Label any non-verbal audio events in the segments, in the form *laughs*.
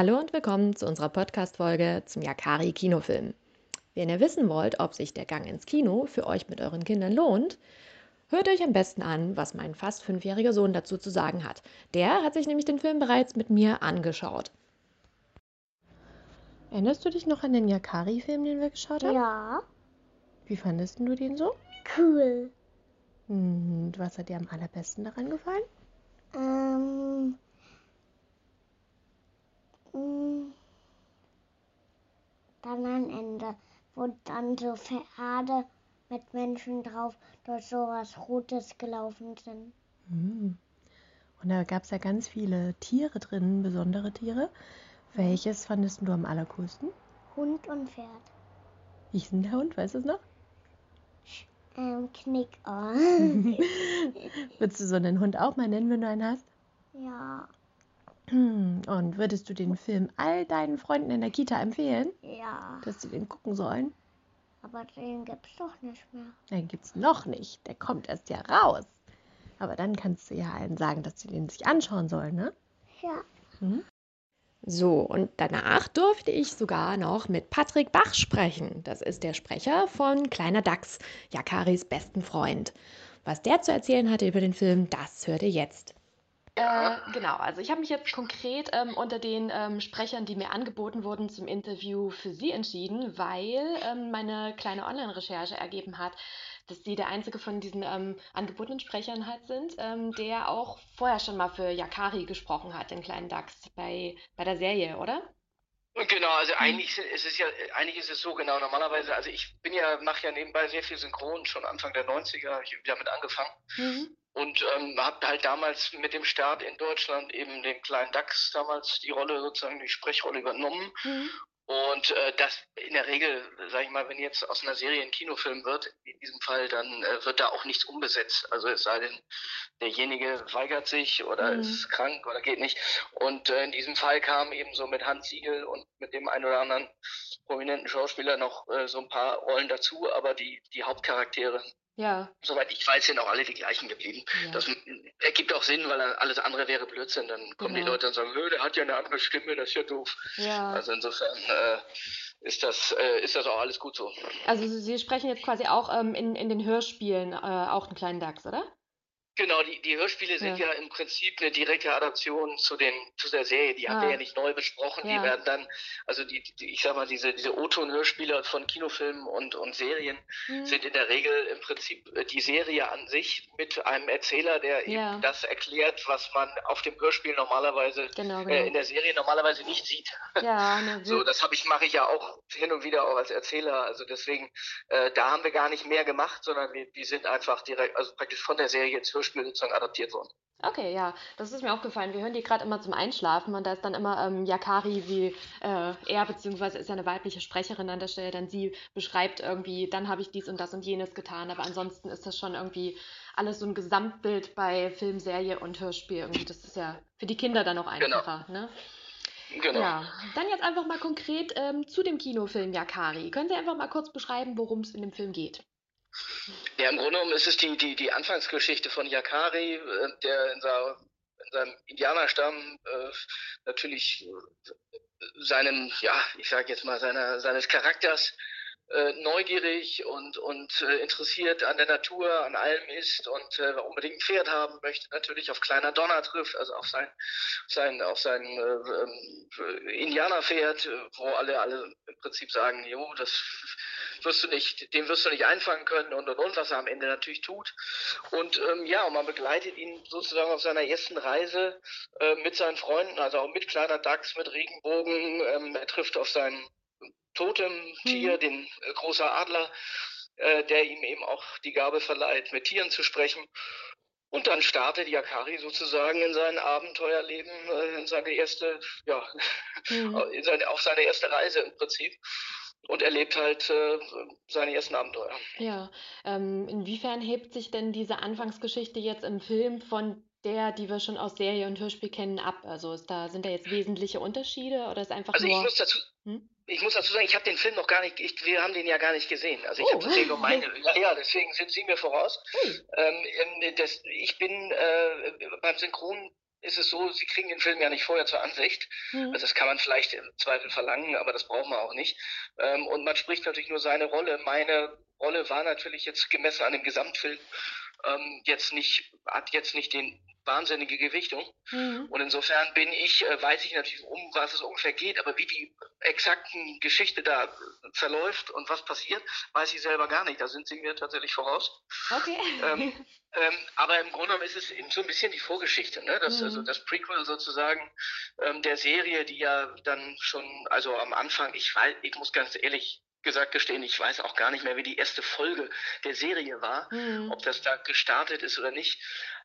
Hallo und willkommen zu unserer Podcast-Folge zum Yakari Kinofilm. Wenn ihr wissen wollt, ob sich der Gang ins Kino für euch mit euren Kindern lohnt, hört euch am besten an, was mein fast fünfjähriger Sohn dazu zu sagen hat. Der hat sich nämlich den Film bereits mit mir angeschaut. Erinnerst du dich noch an den Yakari-Film, den wir geschaut haben? Ja, Wie fandest du den so? cool. Und was hat dir am allerbesten daran gefallen? Ähm, Ende, wo dann so Pferde mit Menschen drauf durch sowas Rotes gelaufen sind. Hm. Und da gab es ja ganz viele Tiere drin, besondere Tiere. Welches fandest du am allercoolsten? Hund und Pferd. Wie hieß denn der Hund, weißt du es noch? Ähm, Knickohr. *laughs* *laughs* Würdest du so einen Hund auch mal nennen, wenn du einen hast? ja, Und würdest du den Film all deinen Freunden in der Kita empfehlen, ja, dass sie den gucken sollen? aber den gibt's doch nicht mehr. Den gibt's noch nicht. Der kommt erst ja raus. Aber dann kannst du ja allen sagen, dass sie den sich anschauen sollen, ne? Ja, So, und danach durfte ich sogar noch mit Patrick Bach sprechen. Das ist der Sprecher von Kleiner Dachs, Jakaris besten Freund. Was der zu erzählen hatte über den Film, das hört ihr jetzt. Äh, genau, also ich habe mich jetzt konkret ähm, unter den ähm, Sprechern, die mir angeboten wurden zum Interview für Sie entschieden, weil ähm, meine kleine Online-Recherche ergeben hat, dass Sie der einzige von diesen ähm, angebotenen Sprechern halt sind, ähm, der auch vorher schon mal für Yakari gesprochen hat, den kleinen Dachs, bei, bei der Serie, oder? Genau, also eigentlich sind- ist es ja, eigentlich ist es so genau. Normalerweise, also ich bin ja, mache ja nebenbei sehr viel Synchron, schon Anfang der 90er habe ich damit angefangen Mhm. Und ähm, habe halt damals mit dem Start in Deutschland eben den kleinen Dachs damals die Rolle sozusagen die Sprechrolle übernommen Mhm. und äh, das in der Regel, sage ich mal, wenn jetzt aus einer Serie ein Kinofilm wird, in diesem Fall, dann äh, wird da auch nichts umbesetzt. Also es sei denn, derjenige weigert sich oder Mhm. ist krank oder geht nicht. Und äh, in diesem Fall kam eben so mit Hans Siegel und mit dem einen oder anderen prominenten Schauspieler noch äh, so ein paar Rollen dazu, aber die, die Hauptcharaktere, Ja. soweit ich weiß, sind auch alle die gleichen geblieben. ja. Das ergibt auch Sinn, weil alles andere wäre Blödsinn. Dann kommen die Genau. Leute und sagen, "Hö, der hat ja eine andere Stimme, das ist ja doof. ja. Also insofern äh, ist das äh, ist das auch alles gut so. Also Sie sprechen jetzt quasi auch ähm, in, in den Hörspielen äh, auch einen kleinen Dachs, oder? Genau, die, die Hörspiele sind Ja. ja. im Prinzip eine direkte Adaption zu den zu der Serie. Die haben Ah. wir ja nicht neu besprochen. Ja. Die werden dann, also die, die ich sag mal, diese diese O-Ton-Hörspiele von Kinofilmen und und Serien Mhm. sind in der Regel im Prinzip äh, die Serie an sich mit einem Erzähler, der Ja. eben das erklärt, was man auf dem Hörspiel normalerweise Genau, äh, in genau. der Serie normalerweise nicht sieht. Ja, *laughs* ne, So, wir- das habe ich mache ich ja auch hin und wieder auch als Erzähler. Also deswegen, äh, da haben wir gar nicht mehr gemacht, sondern wir, die sind einfach direkt, also praktisch von der Serie ins Hörspiel sozusagen adaptiert worden. Okay, ja, das ist mir aufgefallen. Wir hören die gerade immer zum Einschlafen und da ist dann immer ähm, Yakari, wie äh, er, beziehungsweise ist ja eine weibliche Sprecherin an der Stelle, dann sie beschreibt irgendwie, dann habe ich dies und das und jenes getan, aber ansonsten ist das schon irgendwie alles so ein Gesamtbild bei Film, Serie und Hörspiel. Irgendwie, das ist ja für die Kinder dann auch einfacher, ne? Genau. Ja, dann jetzt einfach mal konkret ähm, zu dem Kinofilm Yakari. Können Sie einfach mal kurz beschreiben, worum es in dem Film geht? Ja, im Grunde genommen ist es die, die, die Anfangsgeschichte von Yakari, äh, der in, sa- in seinem Indianerstamm äh, natürlich äh, seinem, ja, ich sage jetzt mal, seiner, seines Charakters äh, neugierig und, und äh, interessiert an der Natur, an allem ist und äh, unbedingt ein Pferd haben möchte, natürlich auf kleiner Donner trifft, also auf sein, sein, auf sein äh, ähm, Indianerpferd, wo alle, alle im Prinzip sagen, jo, das wirst du nicht, den wirst du nicht einfangen können und und und, was er am Ende natürlich tut. Und ähm, ja, und man begleitet ihn sozusagen auf seiner ersten Reise äh, mit seinen Freunden, also auch mit kleiner Dachs, mit Regenbogen. Ähm, er trifft auf sein Totemtier, Mhm. den äh, großer Adler, äh, der ihm eben auch die Gabe verleiht, mit Tieren zu sprechen. Und dann startet Yakari sozusagen in sein Abenteuerleben, äh, in seine erste, ja, Mhm. *laughs* in seine, auf seine erste Reise im Prinzip und erlebt halt äh, seine ersten Abenteuer. Ja, ähm, inwiefern hebt sich denn diese Anfangsgeschichte jetzt im Film von der, die wir schon aus Serie und Hörspiel kennen, ab? Also ist da, sind da jetzt wesentliche Unterschiede oder ist einfach Also ich nur. muss dazu, Hm? ich muss dazu sagen, ich habe den Film noch gar nicht, ich, wir haben den ja gar nicht gesehen. Also ich Oh. habe gesehen nur meine. *laughs* Ja, ja, deswegen sind Sie mir voraus. Ähm, ähm, das, ich bin äh, beim Synchron ist es so, sie kriegen den Film ja nicht vorher zur Ansicht. Mhm. Also das kann man vielleicht im Zweifel verlangen, aber das brauchen wir auch nicht. Ähm, und man spricht natürlich nur seine Rolle. Meine Rolle war natürlich jetzt gemessen an dem Gesamtfilm ähm, jetzt nicht, hat jetzt nicht den wahnsinnige Gewichtung. Mhm. Und insofern bin ich, äh, weiß ich natürlich, um was es ungefähr geht, aber wie die exakten Geschichte da verläuft und was passiert, weiß ich selber gar nicht. Da sind sie mir tatsächlich voraus. Okay. Ähm, *laughs* ähm, aber im Grunde genommen ist es eben so ein bisschen die Vorgeschichte, ne? Das, mhm. also das Prequel sozusagen ähm, der Serie, die ja dann schon, also am Anfang, ich weiß, ich muss ganz ehrlich gesagt gestehen, ich weiß auch gar nicht mehr, wie die erste Folge der Serie war, mhm. ob das da gestartet ist oder nicht.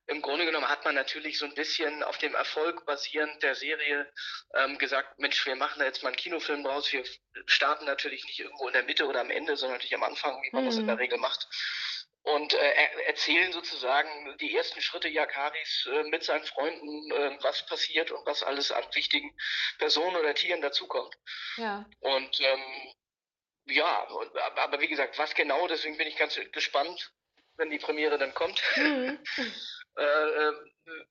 Im Grunde genommen hat man natürlich so ein bisschen auf dem Erfolg basierend der Serie ähm, gesagt, Mensch, wir machen da jetzt mal einen Kinofilm draus. Wir starten natürlich nicht irgendwo in der Mitte oder am Ende, sondern natürlich am Anfang, wie man mhm. das in der Regel macht. Und äh, erzählen sozusagen die ersten Schritte Yakaris äh, mit seinen Freunden, äh, was passiert und was alles an wichtigen Personen oder Tieren dazukommt. Ja. Und ähm, ja, aber wie gesagt, was genau, deswegen bin ich ganz gespannt, wenn die Premiere dann kommt, mhm. *laughs* äh, äh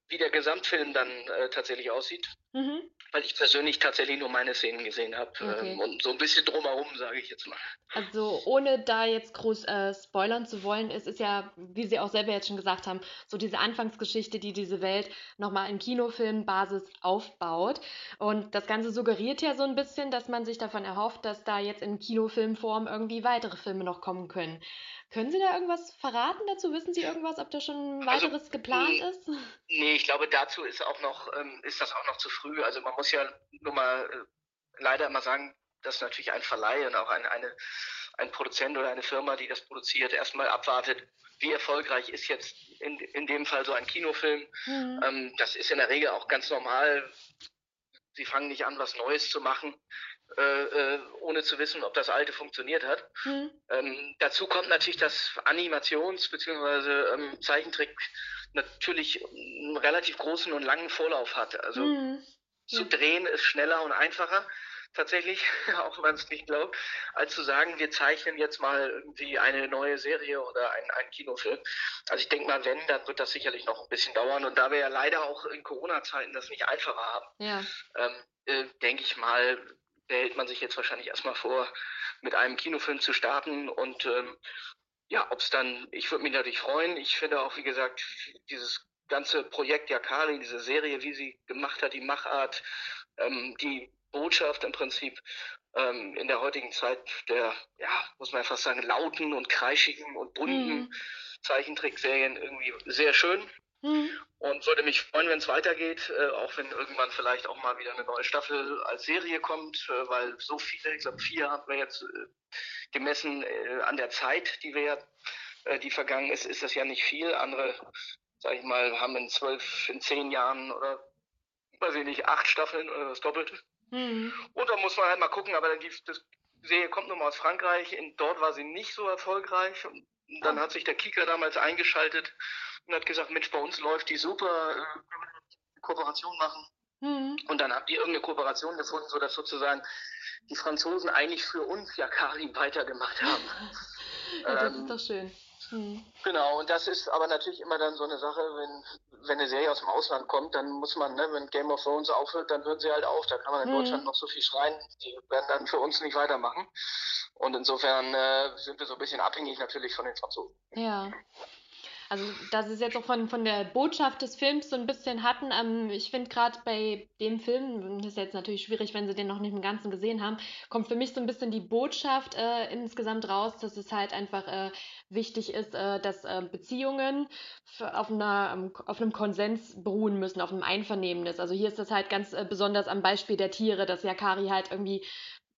wie der Gesamtfilm dann äh, tatsächlich aussieht. Mhm. Weil ich persönlich tatsächlich nur meine Szenen gesehen habe. Okay. Ähm, und so ein bisschen drumherum, sage ich jetzt mal. Also ohne da jetzt groß äh, spoilern zu wollen, es ist ja, wie Sie auch selber jetzt schon gesagt haben, so diese Anfangsgeschichte, die diese Welt nochmal in Kinofilmbasis aufbaut. Und das Ganze suggeriert ja so ein bisschen, dass man sich davon erhofft, dass da jetzt in Kinofilmform irgendwie weitere Filme noch kommen können. Können Sie da irgendwas verraten dazu? Wissen Sie irgendwas, ob da schon also, weiteres also, geplant nee, ist? Nee, ich glaube, dazu ist auch noch, ähm, ist das auch noch zu früh. Also man muss ja nur mal äh, leider immer sagen, dass natürlich ein Verleih und auch ein, eine, ein Produzent oder eine Firma, die das produziert, erstmal abwartet, wie erfolgreich ist jetzt in, in dem Fall so ein Kinofilm. Mhm. Ähm, das ist in der Regel auch ganz normal. Sie fangen nicht an, was Neues zu machen. Äh, äh, ohne zu wissen, ob das alte funktioniert hat. Mhm. Ähm, dazu kommt natürlich, dass Animations- bzw. Ähm, Zeichentrick natürlich einen relativ großen und langen Vorlauf hat. Also mhm. zu ja. drehen ist schneller und einfacher tatsächlich, *laughs* auch wenn man es nicht glaubt, als zu sagen, wir zeichnen jetzt mal irgendwie eine neue Serie oder ein, ein Kinofilm. Also ich denke mal, wenn, dann wird das sicherlich noch ein bisschen dauern. Und da wir ja leider auch in Corona-Zeiten das nicht einfacher haben, ja. ähm, äh, denke ich mal, behält man sich jetzt wahrscheinlich erstmal vor, mit einem Kinofilm zu starten und ähm, ja, ob es dann, ich würde mich natürlich freuen. Ich finde auch, wie gesagt, dieses ganze Projekt Yakari, diese Serie, wie sie gemacht hat, die Machart, ähm, die Botschaft im Prinzip ähm, in der heutigen Zeit der, ja, muss man fast sagen, lauten und kreischigen und bunten mhm. Zeichentrickserien irgendwie sehr schön. Mhm. Und würde mich freuen, wenn es weitergeht, äh, auch wenn irgendwann vielleicht auch mal wieder eine neue Staffel als Serie kommt, äh, weil so viele, ich glaube vier haben wir jetzt äh, gemessen äh, an der Zeit, die wir äh, die vergangen ist, ist das ja nicht viel. Andere, sag ich mal, haben in zwölf, in zehn Jahren oder weiß ich nicht, acht Staffeln oder das Doppelte. Mhm. Und da muss man halt mal gucken, aber dann die, das Serie kommt nun mal aus Frankreich, in, dort war sie nicht so erfolgreich und dann hat sich der Kika damals eingeschaltet und hat gesagt, Mensch, bei uns läuft die super, äh, können wir eine Kooperation machen. Mhm. Und dann haben die irgendeine Kooperation gefunden, sodass sozusagen die Franzosen eigentlich für uns ja Karim weitergemacht haben. *laughs* ja, das ähm, ist doch schön. Mhm. Genau, und das ist aber natürlich immer dann so eine Sache, wenn, wenn eine Serie aus dem Ausland kommt, dann muss man, ne, wenn Game of Thrones aufhört, dann hören sie halt auf. Da kann man in mhm. Deutschland noch so viel schreien, die werden dann für uns nicht weitermachen. Und insofern äh, sind wir so ein bisschen abhängig natürlich von den Franzosen. Ja. Also, dass es jetzt auch von, von der Botschaft des Films so ein bisschen hatten. Ähm, ich finde gerade bei dem Film, das ist jetzt natürlich schwierig, wenn Sie den noch nicht im Ganzen gesehen haben, kommt für mich so ein bisschen die Botschaft äh, insgesamt raus, dass es halt einfach äh, wichtig ist, äh, dass äh, Beziehungen auf, einer, ähm, auf einem Konsens beruhen müssen, auf einem Einvernehmen Also hier ist das halt ganz äh, besonders am Beispiel der Tiere, dass Yakari halt irgendwie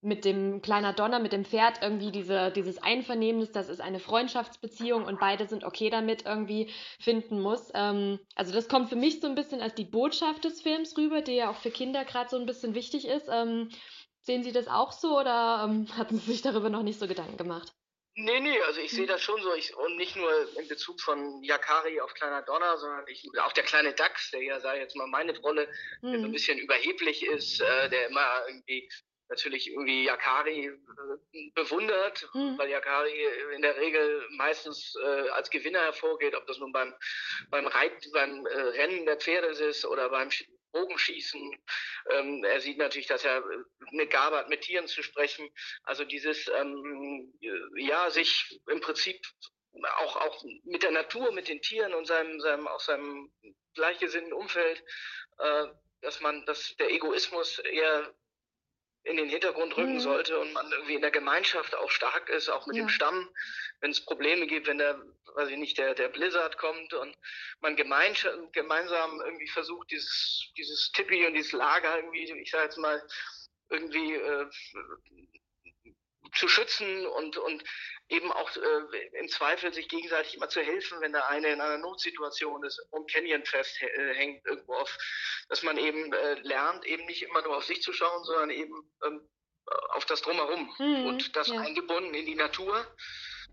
mit dem kleiner Donner, mit dem Pferd irgendwie diese, dieses Einvernehmen das ist eine Freundschaftsbeziehung und beide sind okay damit irgendwie finden muss. Ähm, also das kommt für mich so ein bisschen als die Botschaft des Films rüber, die ja auch für Kinder gerade so ein bisschen wichtig ist. Ähm, sehen Sie das auch so oder ähm, *laughs* hatten Sie sich darüber noch nicht so Gedanken gemacht? Nee, nee, also ich sehe das schon so. Ich, und nicht nur in Bezug von Yakari auf Kleiner Donner, sondern ich, auch der kleine Dachs, der ja, sag ich jetzt mal, meine Rolle, mhm. der so ein hm. bisschen überheblich ist, äh, der immer irgendwie natürlich irgendwie Yakari äh, bewundert, mhm. weil Yakari in der Regel meistens äh, als Gewinner hervorgeht, ob das nun beim, beim Reiten, beim äh, Rennen der Pferde ist oder beim Bogenschießen. Ähm, er sieht natürlich, dass er eine Gabe hat, mit Tieren zu sprechen. Also dieses, ähm, ja, sich im Prinzip auch, auch mit der Natur, mit den Tieren und seinem, seinem, auch seinem gleichgesinnten Umfeld, äh, dass man, dass der Egoismus eher in den Hintergrund rücken mhm. sollte und man irgendwie in der Gemeinschaft auch stark ist, auch mit ja. dem Stamm, wenn es Probleme gibt, wenn der, weiß ich nicht, der, der Blizzard kommt und man gemeinsam irgendwie versucht, dieses, dieses Tippi und dieses Lager irgendwie, ich sag jetzt mal, irgendwie äh, zu schützen und, und eben auch äh, im Zweifel sich gegenseitig immer zu helfen, wenn der eine in einer Notsituation ist und Canyon festhängt äh, irgendwo auf, dass man eben äh, lernt, eben nicht immer nur auf sich zu schauen, sondern eben ähm, auf das Drumherum mhm, und das ja. eingebunden in die Natur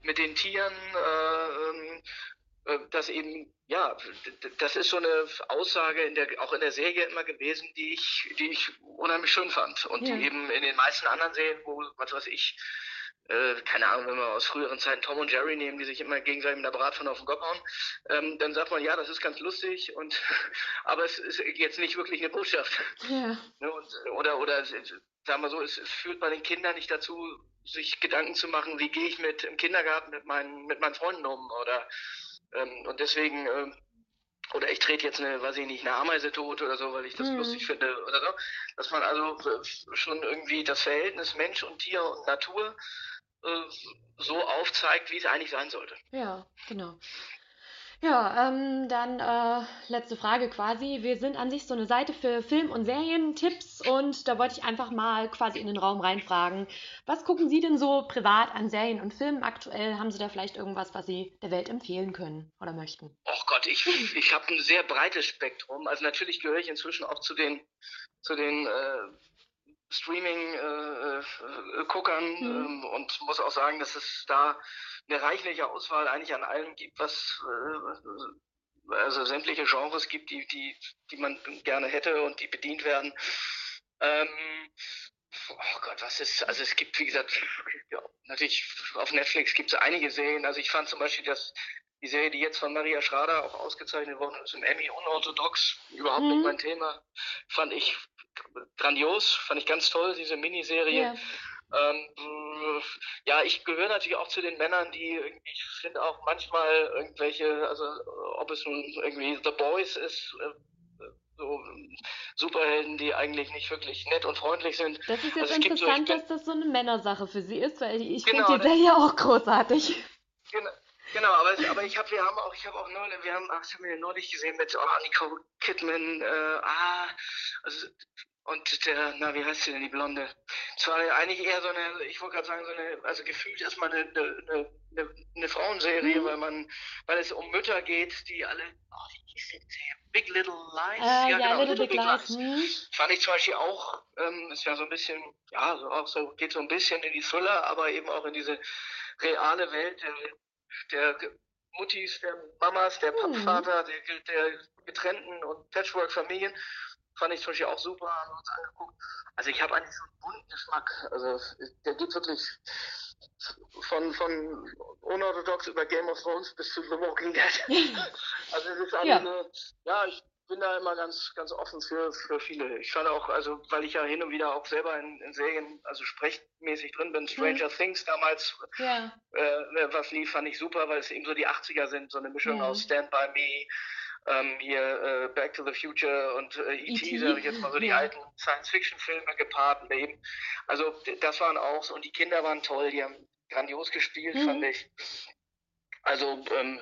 mit den Tieren, äh, ähm, äh, das eben, ja, das ist so eine Aussage in der, auch in der Serie immer gewesen, die ich, die ich unheimlich schön fand und ja. die eben in den meisten anderen Serien, wo, was weiß ich, äh, keine Ahnung, wenn wir aus früheren Zeiten Tom und Jerry nehmen, die sich immer gegenseitig mit der Bratpfanne auf den Kopf hauen, ähm, dann sagt man, ja, das ist ganz lustig und *laughs* aber es ist jetzt nicht wirklich eine Botschaft. Ja. Ne, und, oder oder sagen wir so, es, es führt bei den Kindern nicht dazu, sich Gedanken zu machen, wie gehe ich mit im Kindergarten mit meinen mit meinen Freunden um oder ähm, und deswegen ich trete jetzt eine, weiß ich nicht, eine Ameise tot oder so, weil ich das mhm. lustig finde oder so, dass man also schon irgendwie das Verhältnis Mensch und Tier und Natur äh, so aufzeigt, wie es eigentlich sein sollte. Ja, genau. Ja, ähm, dann äh, letzte Frage quasi. Wir sind an sich so eine Seite für Film- und Serientipps und da wollte ich einfach mal quasi in den Raum reinfragen. Was gucken Sie denn so privat an Serien und Filmen aktuell? Haben Sie da vielleicht irgendwas, was Sie der Welt empfehlen können oder möchten? Oh Gott, ich, ich habe ein sehr breites Spektrum. Also natürlich gehöre ich inzwischen auch zu den, zu den äh, Streaming-Guckern äh, mhm. ähm, und muss auch sagen, dass es da eine reichliche Auswahl eigentlich an allem gibt, was äh, also sämtliche Genres gibt, die, die, die man gerne hätte und die bedient werden. Ähm, oh Gott, was ist, also es gibt, wie gesagt, ja, natürlich auf Netflix gibt es einige Serien. Also ich fand zum Beispiel das, die Serie, die jetzt von Maria Schrader auch ausgezeichnet worden ist, im Emmy unorthodox, überhaupt mhm. nicht mein Thema, fand ich grandios, fand ich ganz toll, diese Miniserie. Ja. Ähm, ja, ich gehöre natürlich auch zu den Männern, die ich finde auch manchmal irgendwelche, also ob es nun irgendwie The Boys ist, äh, so Superhelden, die eigentlich nicht wirklich nett und freundlich sind. Das ist jetzt also interessant, so, dass das so eine Männersache für Sie ist, weil ich genau, finde die Serie auch großartig. Genau. Genau, aber, aber ich habe, wir haben auch, ich habe auch neulich, wir haben, ach, das haben wir neulich gesehen mit oh, Nicole Kidman, äh, ah, also und der, na, wie heißt sie denn, die Blonde? Es war eigentlich eher so eine, ich wollte gerade sagen, so eine, also gefühlt erstmal eine, eine, eine, eine Frauenserie, mhm. weil man, weil es um Mütter geht, die alle, oh, wie hieß die Big Little Lies? Äh, ja, ja, genau, Little, Little Big, Big Lies. Lies. Fand ich zum Beispiel auch, ähm, ist ja so ein bisschen, ja, so auch so, geht so ein bisschen in die Thriller, aber eben auch in diese reale Welt der, der Muttis, der Mamas, der mhm. Vater, der, der getrennten und Patchwork-Familien fand ich zum Beispiel auch super, haben wir uns angeguckt. Also ich habe eigentlich so einen bunten Geschmack. Also der geht wirklich von, von unorthodox über Game of Thrones bis zu The Walking Dead. *laughs* also es ist ja. eine, ja, ich bin da immer ganz, ganz offen für, für viele. Ich fand auch, also weil ich ja hin und wieder auch selber in, in Serien, also sprechmäßig drin bin, Stranger mhm. Things damals, ja. äh, was lief, fand ich super, weil es eben so die 80er sind, so eine Mischung mhm. aus Stand By Me, ähm, hier äh, Back to the Future und äh, E.T., sage ich jetzt mal so die ja. alten Science-Fiction-Filme gepaart eben. Also das waren auch so, und die Kinder waren toll, die haben grandios gespielt, mhm. fand ich. Also ähm,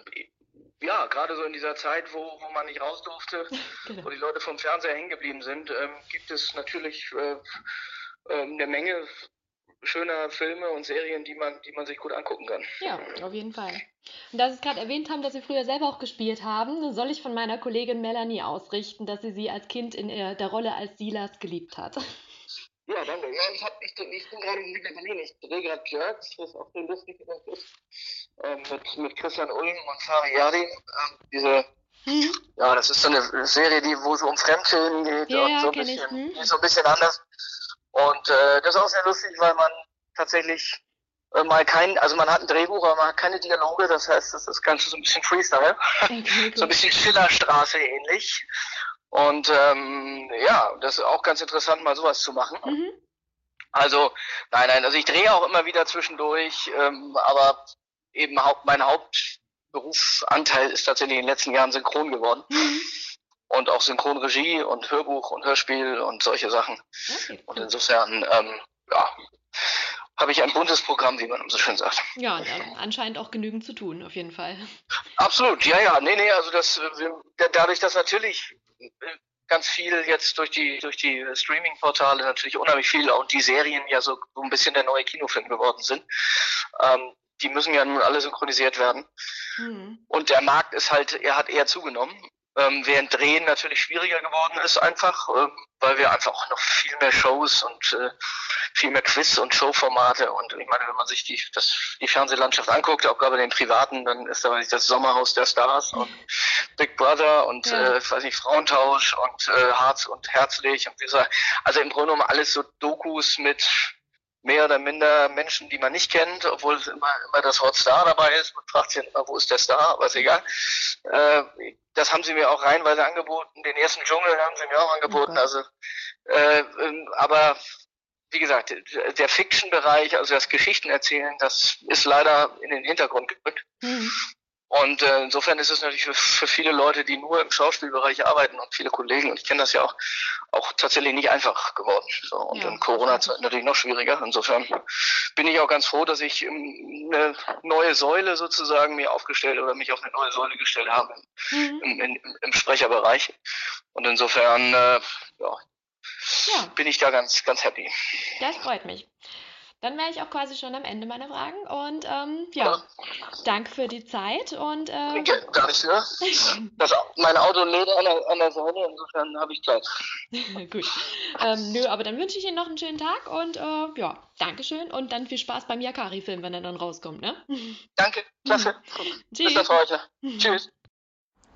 ja, gerade so in dieser Zeit, wo, wo man nicht raus durfte, *laughs* genau. wo die Leute vom Fernseher hängen geblieben sind, ähm, gibt es natürlich äh, äh, eine Menge schöner Filme und Serien, die man, die man sich gut angucken kann. Ja, auf jeden Fall. Und da Sie es gerade erwähnt haben, dass Sie früher selber auch gespielt haben, soll ich von meiner Kollegin Melanie ausrichten, dass sie Sie als Kind in der Rolle als Silas geliebt hat. *laughs* Ja, danke. Ja, ich, hab, ich, ich bin gerade in Berlin. Ich drehe gerade Jerks, was auch sehr lustig ist, äh, mit, mit Christian Ulm und Sari Yardin. Äh, diese, hm. ja, das ist so eine Serie, die, wo es um Fremdfilmen geht ja, und so ein, bisschen, hm. so ein bisschen anders. Und äh, das ist auch sehr lustig, weil man tatsächlich äh, mal kein, also man hat ein Drehbuch, aber man hat keine Dialoge, das heißt, das ist Ganze so ein bisschen Freestyle, okay, so ein bisschen Schillerstraße ähnlich. Und ähm, ja, das ist auch ganz interessant, mal sowas zu machen. Mhm. Also, nein, nein, also ich drehe auch immer wieder zwischendurch, ähm, aber eben Haupt, mein Hauptberufsanteil ist tatsächlich in den letzten Jahren synchron geworden. Mhm. Und auch Synchronregie und Hörbuch und Hörspiel und solche Sachen. Okay. Und insofern, ähm, ja, habe ich ein buntes Programm, wie man so schön sagt. Ja, und anscheinend auch genügend zu tun, auf jeden Fall. Absolut, ja, ja, nee, nee, also das, dadurch, dass natürlich ganz viel jetzt durch die durch die Streaming-Portale natürlich unheimlich viel und die Serien ja so, so ein bisschen der neue Kinofilm geworden sind. Ähm, die müssen ja nun alle synchronisiert werden. Mhm. Und der Markt ist halt, er hat eher zugenommen ähm, während Drehen natürlich schwieriger geworden ist einfach, äh, weil wir einfach auch noch viel mehr Shows und äh, viel mehr Quiz und Showformate und ich meine, wenn man sich die, das, die Fernsehlandschaft anguckt, auch gerade den privaten, dann ist da das Sommerhaus der Stars und Big Brother und ja. äh, weiß nicht, Frauentausch und äh, Harz und Herzlich und wie gesagt, also im Grunde genommen alles so Dokus mit mehr oder minder Menschen, die man nicht kennt, obwohl immer, immer das Wort Star dabei ist. Man fragt sich immer, wo ist der Star, aber ist egal. Äh, das haben sie mir auch reinweise angeboten. Den ersten Dschungel haben sie mir auch angeboten. Okay. Also, äh, ähm, aber wie gesagt, der Fiction-Bereich, also das Geschichtenerzählen, das ist leider in den Hintergrund gerückt. Mhm. Und äh, insofern ist es natürlich für, für viele Leute, die nur im Schauspielbereich arbeiten und viele Kollegen, und ich kenne das ja auch, auch tatsächlich nicht einfach geworden. So, und ja. in Corona-Zeit natürlich noch schwieriger. Insofern bin ich auch ganz froh, dass ich eine neue Säule sozusagen mir aufgestellt oder mich auf eine neue Säule gestellt habe mhm. im, im, im Sprecherbereich. Und insofern äh, ja, ja. bin ich da ganz, ganz happy. Das freut mich. Dann wäre ich auch quasi schon am Ende meiner Fragen. Und ähm, ja, ja, danke für die Zeit. Und, äh, Gar nicht, ne? *laughs* Das, mein Auto lädt an der, an der Seite, insofern habe ich Zeit. *laughs* Gut. Ähm, nö, aber dann wünsche ich Ihnen noch einen schönen Tag und äh, ja, Dankeschön und dann viel Spaß beim Yakari-Film, wenn er dann rauskommt, ne? Danke, klasse. *laughs* Tschüss. Bis dann heute. Tschüss.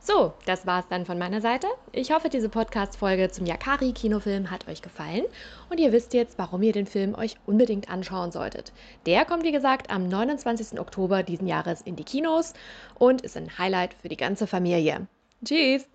So, das war's dann von meiner Seite. Ich hoffe, diese Podcast-Folge zum Yakari-Kinofilm hat euch gefallen und ihr wisst jetzt, warum ihr den Film euch unbedingt anschauen solltet. Der kommt, wie gesagt, am 29. Oktober diesen Jahres in die Kinos und ist ein Highlight für die ganze Familie. Tschüss!